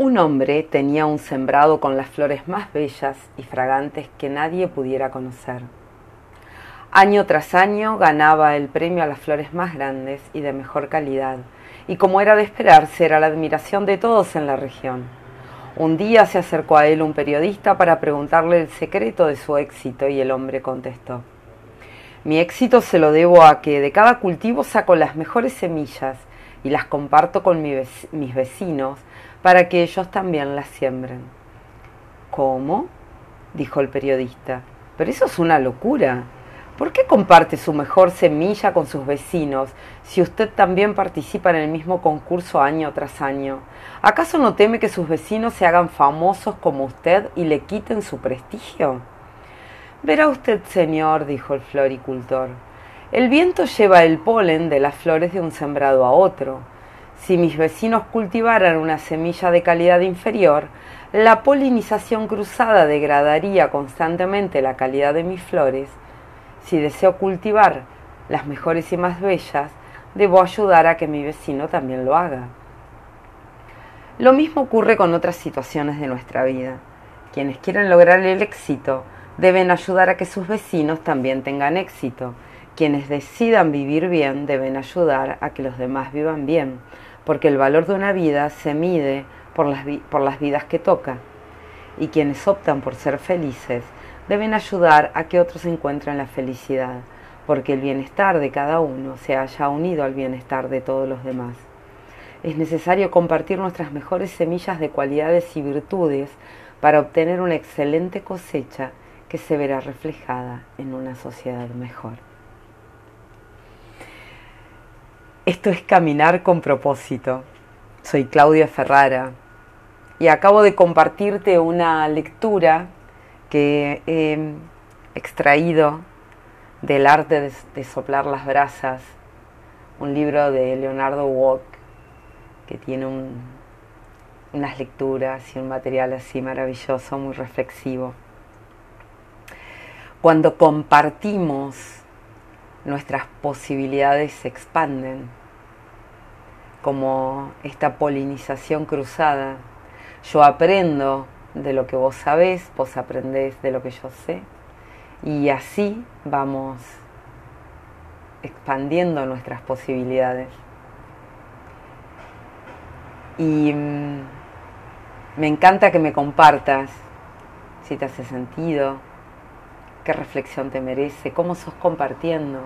Un hombre tenía un sembrado con las flores más bellas y fragantes que nadie pudiera conocer. Año tras año ganaba el premio a las flores más grandes y de mejor calidad, y como era de esperarse, era la admiración de todos en la región. Un día se acercó a él un periodista para preguntarle el secreto de su éxito y el hombre contestó, Mi éxito se lo debo a que de cada cultivo saco las mejores semillas y las comparto con mis vecinos para que ellos también las siembren. ¿Cómo? dijo el periodista. Pero eso es una locura. ¿Por qué comparte su mejor semilla con sus vecinos si usted también participa en el mismo concurso año tras año? ¿Acaso no teme que sus vecinos se hagan famosos como usted y le quiten su prestigio? Verá usted, señor, dijo el floricultor, el viento lleva el polen de las flores de un sembrado a otro. Si mis vecinos cultivaran una semilla de calidad inferior, la polinización cruzada degradaría constantemente la calidad de mis flores. Si deseo cultivar las mejores y más bellas, debo ayudar a que mi vecino también lo haga. Lo mismo ocurre con otras situaciones de nuestra vida. Quienes quieren lograr el éxito deben ayudar a que sus vecinos también tengan éxito. Quienes decidan vivir bien deben ayudar a que los demás vivan bien porque el valor de una vida se mide por las, por las vidas que toca, y quienes optan por ser felices deben ayudar a que otros encuentren la felicidad, porque el bienestar de cada uno se haya unido al bienestar de todos los demás. Es necesario compartir nuestras mejores semillas de cualidades y virtudes para obtener una excelente cosecha que se verá reflejada en una sociedad mejor. Esto es Caminar con propósito. Soy Claudia Ferrara y acabo de compartirte una lectura que he extraído del arte de, soplar las brasas, un libro de Leonardo Walk que tiene unas lecturas y un material así maravilloso, muy reflexivo. Cuando compartimos, nuestras posibilidades se expanden como esta polinización cruzada. Yo aprendo de lo que vos sabés, vos aprendés de lo que yo sé, y así vamos expandiendo nuestras posibilidades. Y mm, me encanta que me compartas si te hace sentido, qué reflexión te merece, cómo sos compartiendo,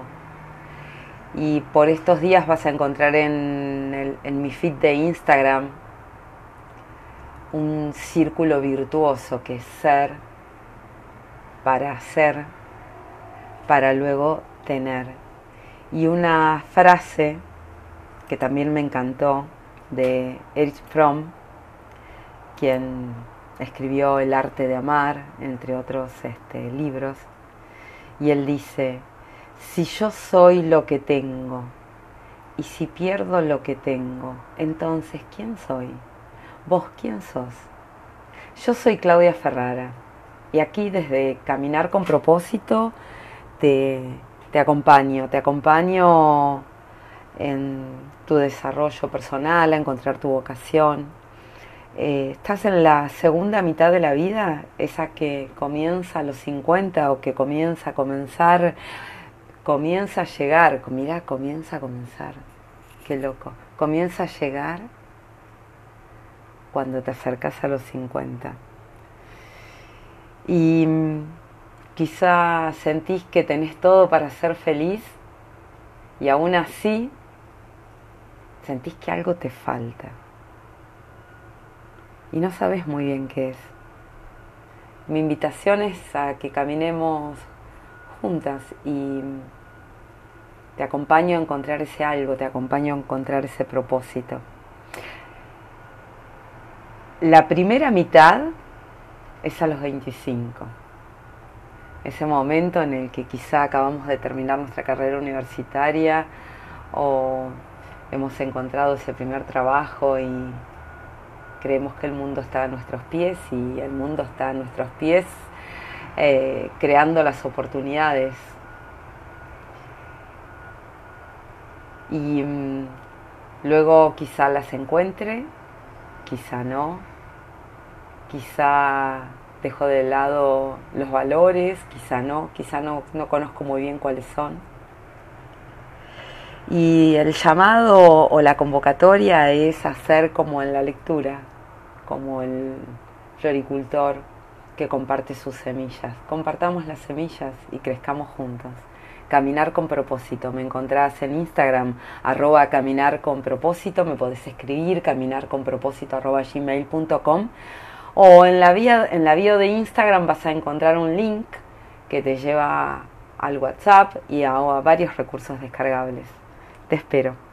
y por estos días vas a encontrar en, mi feed de Instagram un círculo virtuoso que es ser para hacer, para luego tener. Y una frase que también me encantó de Erich Fromm, quien escribió El arte de amar, entre otros este, libros, y él dice, si yo soy lo que tengo y si pierdo lo que tengo, entonces ¿quién soy? ¿Vos quién sos? Yo soy Claudia Ferrara y aquí desde Caminar con propósito te, acompaño, te acompaño en tu desarrollo personal, a encontrar tu vocación. Eh, estás en la segunda mitad de la vida, esa que comienza a los 50 o que comienza a comenzar comienza a llegar, mira, comienza a comenzar, qué loco, comienza a llegar cuando te acercas a los 50. Y mm, quizá sentís que tenés todo para ser feliz y aún así sentís que algo te falta. Y no sabes muy bien qué es. Mi invitación es a que caminemos y te acompaño a encontrar ese algo, te acompaño a encontrar ese propósito. La primera mitad es a los 25, ese momento en el que quizá acabamos de terminar nuestra carrera universitaria o hemos encontrado ese primer trabajo y creemos que el mundo está a nuestros pies y el mundo está a nuestros pies eh, creando las oportunidades. Y mm, luego quizá las encuentre, quizá no, quizá dejo de lado los valores, quizá no, quizá no, no conozco muy bien cuáles son. Y el llamado o la convocatoria es hacer como en la lectura, como el floricultor que comparte sus semillas. Compartamos las semillas y crezcamos juntos. Caminar con propósito. Me encontrás en Instagram, arroba caminar con propósito. Me podés escribir caminar con propósito. O en la, vía, en la bio de Instagram vas a encontrar un link que te lleva al WhatsApp y a varios recursos descargables. Te espero.